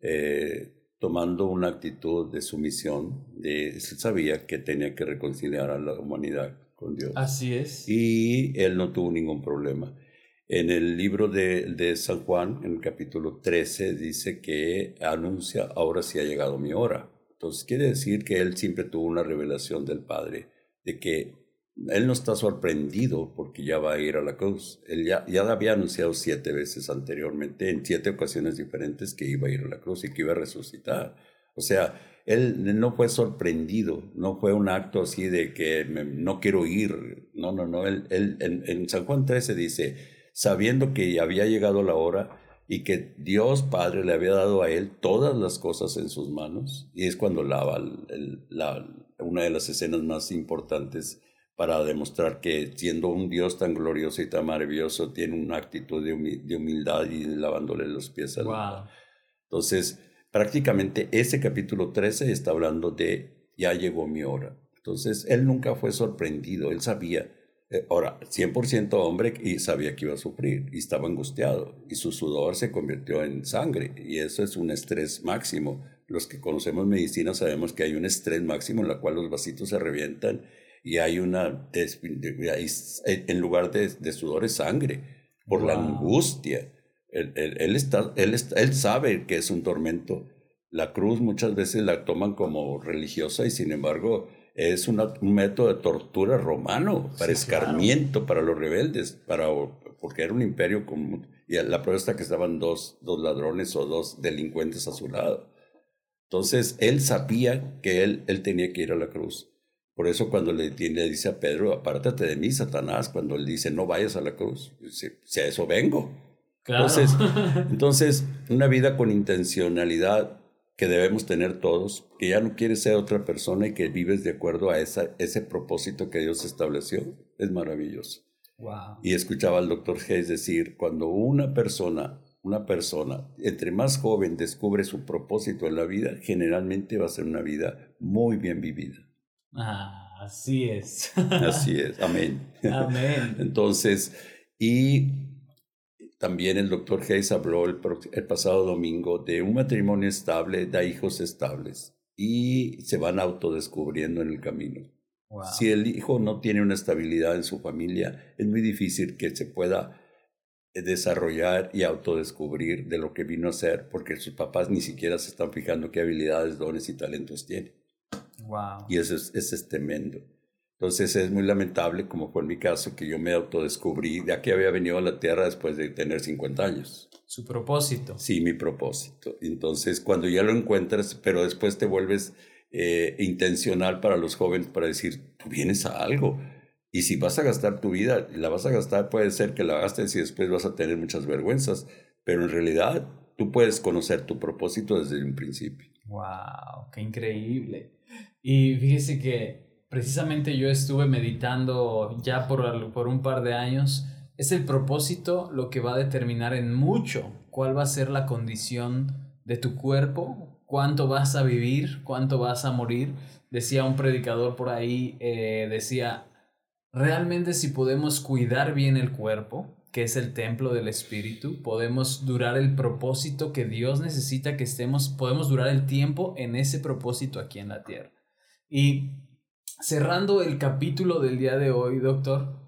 eh, tomando una actitud de sumisión, de, él sabía que tenía que reconciliar a la humanidad con Dios. Así es. Y él no tuvo ningún problema. En el libro de, de, San Juan, en el capítulo 13, dice que anuncia, ahora sí ha llegado mi hora. Entonces quiere decir que él siempre tuvo una revelación del Padre, de que él no está sorprendido porque ya va a ir a la cruz. Él ya, ya había anunciado siete veces anteriormente, en siete ocasiones diferentes, que iba a ir a la cruz y que iba a resucitar. O sea, él no fue sorprendido, no fue un acto así de que no quiero ir. No, no, no. Él, él en, en, San Juan 13 dice, sabiendo que había llegado la hora y que Dios Padre le había dado a él todas las cosas en sus manos, y es cuando lava la, una de las escenas más importantes para demostrar que siendo un Dios tan glorioso y tan maravilloso, tiene una actitud de, humildad y lavándole los pies al wow. Entonces, prácticamente ese capítulo 13 está hablando de ya llegó mi hora. Entonces, él nunca fue sorprendido, él sabía, ahora, 100% hombre y sabía que iba a sufrir y estaba angustiado y su sudor se convirtió en sangre y eso es un estrés máximo. Los que conocemos medicina sabemos que hay un estrés máximo en la cual los vasitos se revientan y hay una, en lugar de, de sudor es sangre, por la angustia. Él, él, está, él, él sabe que es un tormento. La cruz muchas veces la toman como religiosa y sin embargo es un método de tortura romano para escarmiento para los rebeldes, para, porque era un imperio común. Y la prueba está que estaban dos, dos ladrones o dos delincuentes a su lado. Entonces, él sabía que él, él tenía que ir a la cruz. Por eso cuando le, le dice a Pedro, apártate de mí, Satanás, cuando él dice, no vayas a la cruz, dice, si a eso vengo. Entonces, entonces, una vida con intencionalidad que debemos tener todos, que ya no quieres ser otra persona y que vives de acuerdo a esa, ese propósito que Dios estableció, es maravilloso. Y escuchaba al doctor Hayes decir, cuando una persona, una persona, entre más joven descubre su propósito en la vida, generalmente va a ser una vida muy bien vivida. Ah, así es. así es, amén. Amén. Entonces, y también el doctor Hayes habló el, pasado domingo de un matrimonio estable, da hijos estables y se van autodescubriendo en el camino. Si el hijo no tiene una estabilidad en su familia, es muy difícil que se pueda eh, desarrollar y autodescubrir de lo que vino a ser, porque sus papás ni siquiera se están fijando qué habilidades, dones y talentos tiene. Y eso es, eso es tremendo. Entonces es muy lamentable, como fue en mi caso, que yo me autodescubrí de aquí había venido a la Tierra después de tener 50 años. Su propósito. Sí, mi propósito. Entonces, cuando ya lo encuentras, pero después te vuelves eh, intencional para los jóvenes para decir, tú vienes a algo. Y si vas a gastar tu vida, la vas a gastar, puede ser que la gastes y después vas a tener muchas vergüenzas, pero en realidad tú puedes conocer tu propósito desde un principio. ¡Wow! ¡Qué increíble! Y fíjese que precisamente yo estuve meditando ya por, por un par de años, es el propósito lo que va a determinar en mucho cuál va a ser la condición de tu cuerpo, cuánto vas a vivir, cuánto vas a morir. Decía un predicador por ahí, eh, decía, realmente si podemos cuidar bien el cuerpo, que es el templo del espíritu, podemos durar el propósito que Dios necesita que estemos, podemos durar el tiempo en ese propósito aquí en la tierra. Y cerrando el capítulo del día de hoy, doctor,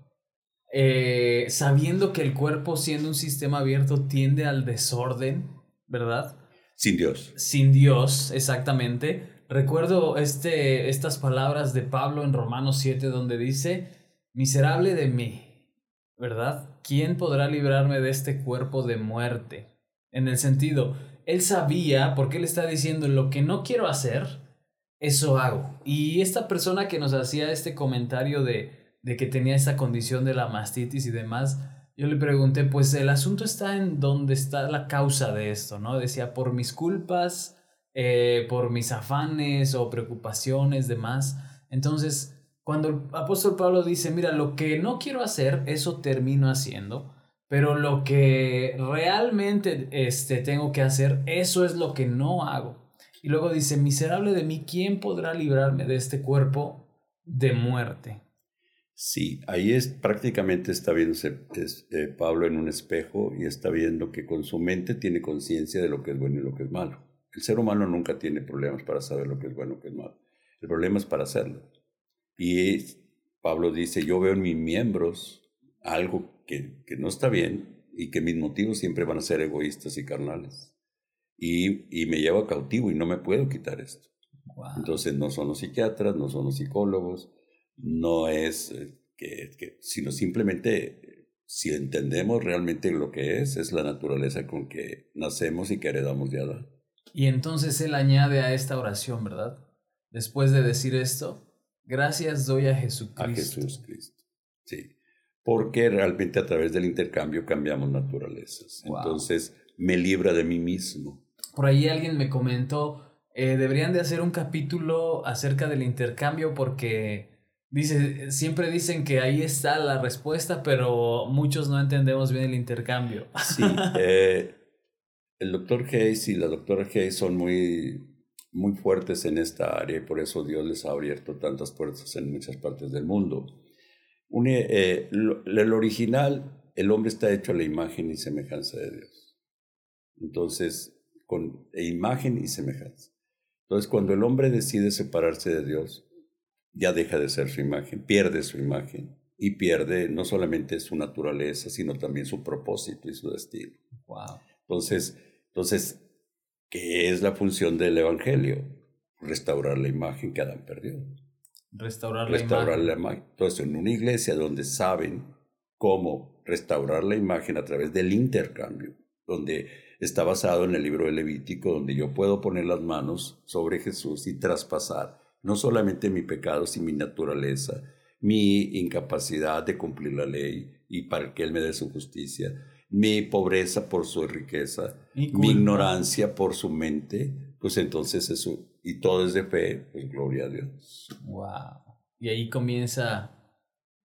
eh, sabiendo que el cuerpo, siendo un sistema abierto, tiende al desorden, ¿verdad? Sin Dios. Sin Dios, exactamente. Recuerdo este, estas palabras de Pablo en Romanos 7, donde dice, miserable de mí, ¿verdad? ¿Quién podrá librarme de este cuerpo de muerte? En el sentido, él sabía, porque él está diciendo, lo que no quiero hacer, eso hago. Y esta persona que nos hacía este comentario de, de que tenía esta condición de la mastitis y demás, yo le pregunté, pues el asunto está en dónde está la causa de esto, ¿no? Decía, por mis culpas, eh, por mis afanes o preocupaciones, demás. Entonces, cuando el apóstol Pablo dice, mira, lo que no quiero hacer, eso termino haciendo, pero lo que realmente este, tengo que hacer, eso es lo que no hago. Y luego dice, miserable de mí, ¿quién podrá librarme de este cuerpo de muerte? Sí, ahí es prácticamente está viendo eh, Pablo en un espejo y está viendo que con su mente tiene conciencia de lo que es bueno y lo que es malo. El ser humano nunca tiene problemas para saber lo que es bueno y lo que es malo. El problema es para hacerlo. Y Pablo dice, yo veo en mis miembros algo que, que no está bien y que mis motivos siempre van a ser egoístas y carnales y, me llevo cautivo y no me puedo quitar esto. Entonces no son los psiquiatras, no son los psicólogos, no es eh, que, sino simplemente si entendemos realmente lo que es, es la naturaleza con que nacemos y que heredamos de Adán. Y entonces él añade a esta oración, ¿verdad? Después de decir esto, gracias doy a Jesucristo. A Jesucristo, sí. Porque realmente a través del intercambio cambiamos naturalezas. Entonces me libra de mí mismo. Por ahí alguien me comentó, eh, deberían de hacer un capítulo acerca del intercambio porque dice, siempre dicen que ahí está la respuesta, pero muchos no entendemos bien el intercambio. Sí, eh, el doctor Hayes y la doctora Hayes son muy, muy fuertes en esta área y por eso Dios les ha abierto tantas puertas en muchas partes del mundo. Eh, el original, el hombre está hecho a la imagen y semejanza de Dios. Entonces, con imagen y semejanza. Entonces, cuando el hombre decide separarse de Dios, ya deja de ser su imagen, pierde su imagen y pierde no solamente su naturaleza, sino también su propósito y su destino. Wow. Entonces, entonces, ¿qué es la función del Evangelio? Restaurar la imagen que Adán perdió. Restaurar, restaurar la imagen. Entonces, en una iglesia donde saben cómo restaurar la imagen a través del intercambio, donde está basado en el libro de Levítico, donde yo puedo poner las manos sobre Jesús y traspasar no solamente mi pecado, sino mi naturaleza, mi incapacidad de cumplir la ley y para que Él me dé su justicia, mi pobreza por su riqueza, mi ignorancia por su mente, pues entonces eso, y todo es de fe, pues gloria a Dios. Wow. Y ahí comienza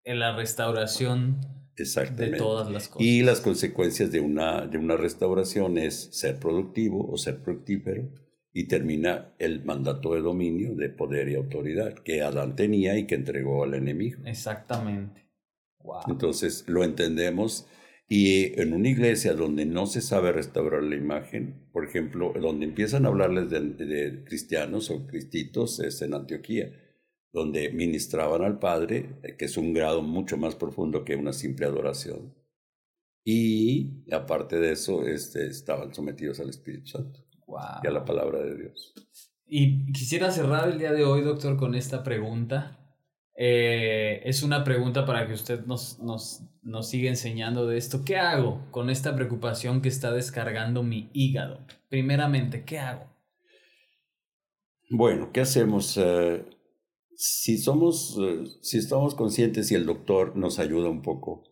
en la restauración de todas las cosas. Y las consecuencias de una, de una restauración es ser productivo o ser fructífero y termina el mandato de dominio de poder y autoridad que Adán tenía y que entregó al enemigo. Exactamente. Entonces lo entendemos y en una iglesia donde no se sabe restaurar la imagen, por ejemplo, donde empiezan a hablarles de, cristianos o cristitos es en Antioquía, donde ministraban al Padre, que es un grado mucho más profundo que una simple adoración. Y aparte de eso, este, estaban sometidos al Espíritu Santo y a la palabra de Dios. Y quisiera cerrar el día de hoy, doctor, con esta pregunta. Eh, es una pregunta para que usted nos, nos, nos siga enseñando de esto. ¿Qué hago con esta preocupación que está descargando mi hígado? Primeramente, ¿qué hago? Bueno, ¿qué hacemos? Eh, si somos, eh, si estamos conscientes y el doctor nos ayuda un poco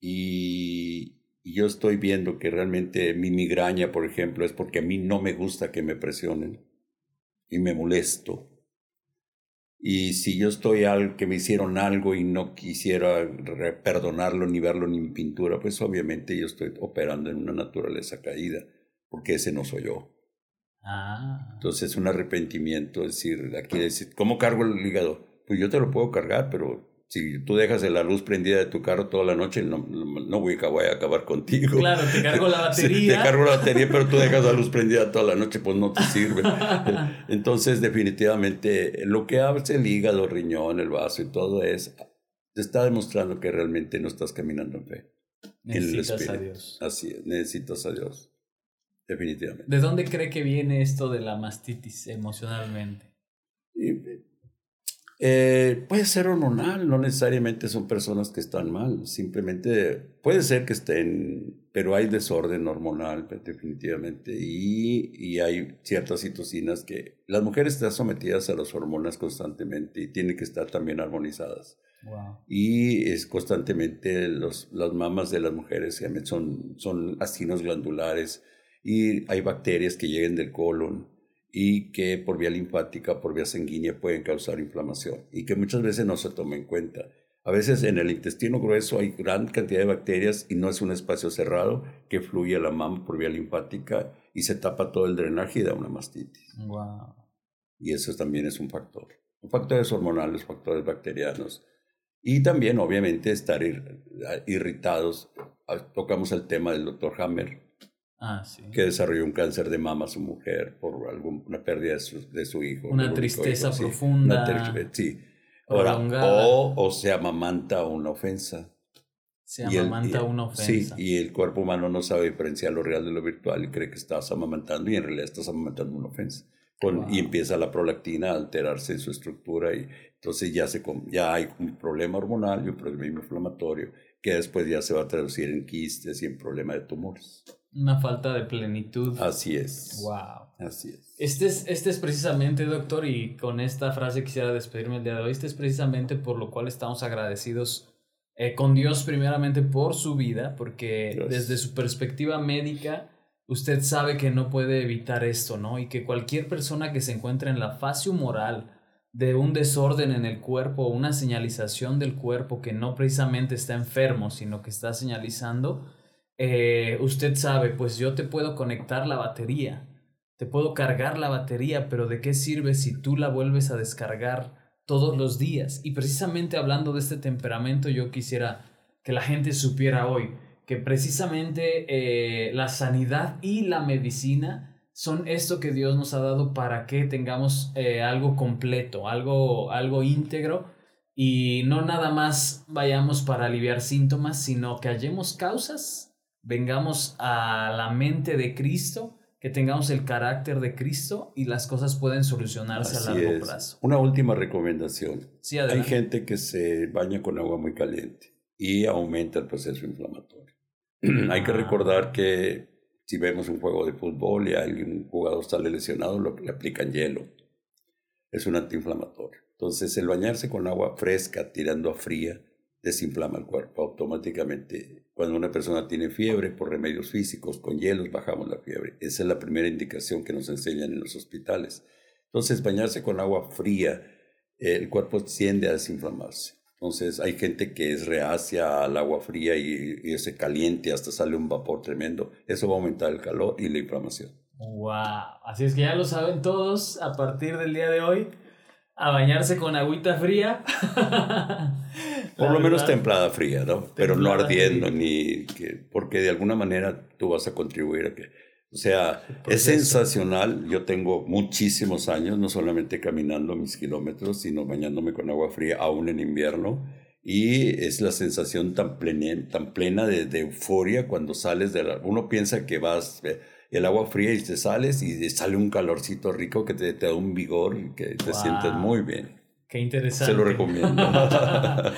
y, yo estoy viendo que realmente mi migraña, por ejemplo, es porque a mí no me gusta que me presionen y me molesto. Y si yo estoy al que me hicieron algo y no quisiera perdonarlo ni verlo ni en pintura, pues obviamente yo estoy operando en una naturaleza caída, porque ese no soy yo. Ah. Entonces un arrepentimiento, es decir, aquí decir, ¿cómo cargo el hígado? Pues yo te lo puedo cargar, pero si tú dejas la luz prendida de tu carro toda la noche, no, no voy, a acabar contigo. Claro, te cargo la batería. te cargo la batería, pero tú dejas la luz prendida toda la noche, pues no te sirve. Entonces, definitivamente, lo que hace el hígado, el riñón, el vaso y todo es, te está demostrando que realmente no estás caminando en fe. Necesitas a Dios. Así es, necesitas a Dios. Definitivamente. ¿De dónde cree que viene esto de la mastitis emocionalmente? Eh, puede ser hormonal, no necesariamente son personas que están mal, simplemente puede ser que estén, pero hay desorden hormonal definitivamente y, y hay ciertas citocinas que las mujeres están sometidas a las hormonas constantemente y tienen que estar también armonizadas. Y es constantemente los, las mamas de las mujeres son, son astinos glandulares y hay bacterias que llegan del colon y que por vía linfática, por vía sanguínea pueden causar inflamación y que muchas veces no se toma en cuenta. A veces en el intestino grueso hay gran cantidad de bacterias y no es un espacio cerrado que fluye a la mama por vía linfática y se tapa todo el drenaje y da una mastitis. Wow. Y eso también es un factor. Factores hormonales, factores bacterianos. Y también, obviamente, estar irritados. Ah, tocamos el tema del doctor Hammer, Ah, que desarrolló un cáncer de mama a su mujer por alguna pérdida de su, hijo. Una tristeza profunda. sí. Ahora, o, o, se amamanta una ofensa. Se amamanta una ofensa. Sí, y el cuerpo humano no sabe diferenciar lo real de lo virtual y cree que estás amamantando y en realidad estás amamantando una ofensa. Con, Y empieza la prolactina a alterarse en su estructura y entonces ya, se, ya hay un problema hormonal y un problema inflamatorio que después ya se va a traducir en quistes y en problema de tumores. Una falta de plenitud. Así es. Wow. Así es. Este es, este es precisamente, doctor, y con esta frase quisiera despedirme el día de hoy. Este es precisamente por lo cual estamos agradecidos eh, con Dios, primeramente por su vida, porque desde su perspectiva médica, usted sabe que no puede evitar esto, ¿no? Y que cualquier persona que se encuentre en la fase moral de un desorden en el cuerpo, una señalización del cuerpo que no precisamente está enfermo, sino que está señalizando, eh, usted sabe, pues yo te puedo conectar la batería, te puedo cargar la batería, pero ¿de qué sirve si tú la vuelves a descargar todos los días? Y precisamente hablando de este temperamento, yo quisiera que la gente supiera hoy que precisamente eh, la sanidad y la medicina son esto que Dios nos ha dado para que tengamos eh, algo completo, algo, algo íntegro y no nada más vayamos para aliviar síntomas, sino que hallemos causas vengamos a la mente de Cristo, que tengamos el carácter de Cristo y las cosas pueden solucionarse a largo plazo. Una última recomendación. Hay gente que se baña con agua muy caliente y aumenta el proceso inflamatorio. Hay que ah. recordar que si vemos un juego de fútbol y algún jugador sale lesionado, lo, le aplican hielo. Es un antiinflamatorio. Entonces, el bañarse con agua fresca tirando a fría desinflama el cuerpo automáticamente. Cuando una persona tiene fiebre por remedios físicos, con hielos bajamos la fiebre. Esa es la primera indicación que nos enseñan en los hospitales. Entonces, bañarse con agua fría, el cuerpo tiende a desinflamarse. Entonces, hay gente que es reacia al agua fría y, y se caliente, hasta sale un vapor tremendo. Eso va a aumentar el calor y la inflamación. ¡Wow! Así es que ya lo saben todos a partir del día de hoy a bañarse con agüita fría. Por lo menos templada fría, ¿no? Pero no ardiendo, ni que, porque de alguna manera tú vas a contribuir a que... O sea, es sensacional. Yo tengo muchísimos años, no solamente caminando mis kilómetros, sino bañándome con agua fría, aún en invierno. Y es la sensación tan plena, tan plena de, de euforia cuando sales de la... Uno piensa que vas eh, el agua fría y te sales y sale un calorcito rico que te, te da un vigor y que te sientes muy bien. Qué interesante. Se lo recomiendo.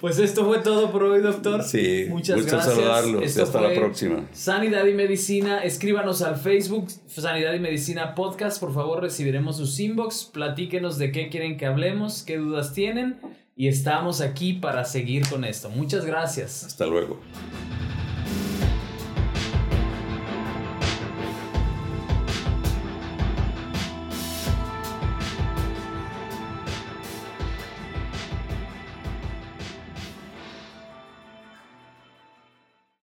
pues esto fue todo por hoy, doctor. Sí, muchas gusto gracias. saludarlos. Hasta la próxima. Sanidad y Medicina, escríbanos al Facebook Sanidad y Medicina Podcast. Por favor, recibiremos sus inbox. Platíquenos de qué quieren que hablemos, qué dudas tienen. Y estamos aquí para seguir con esto. Muchas gracias. Hasta luego.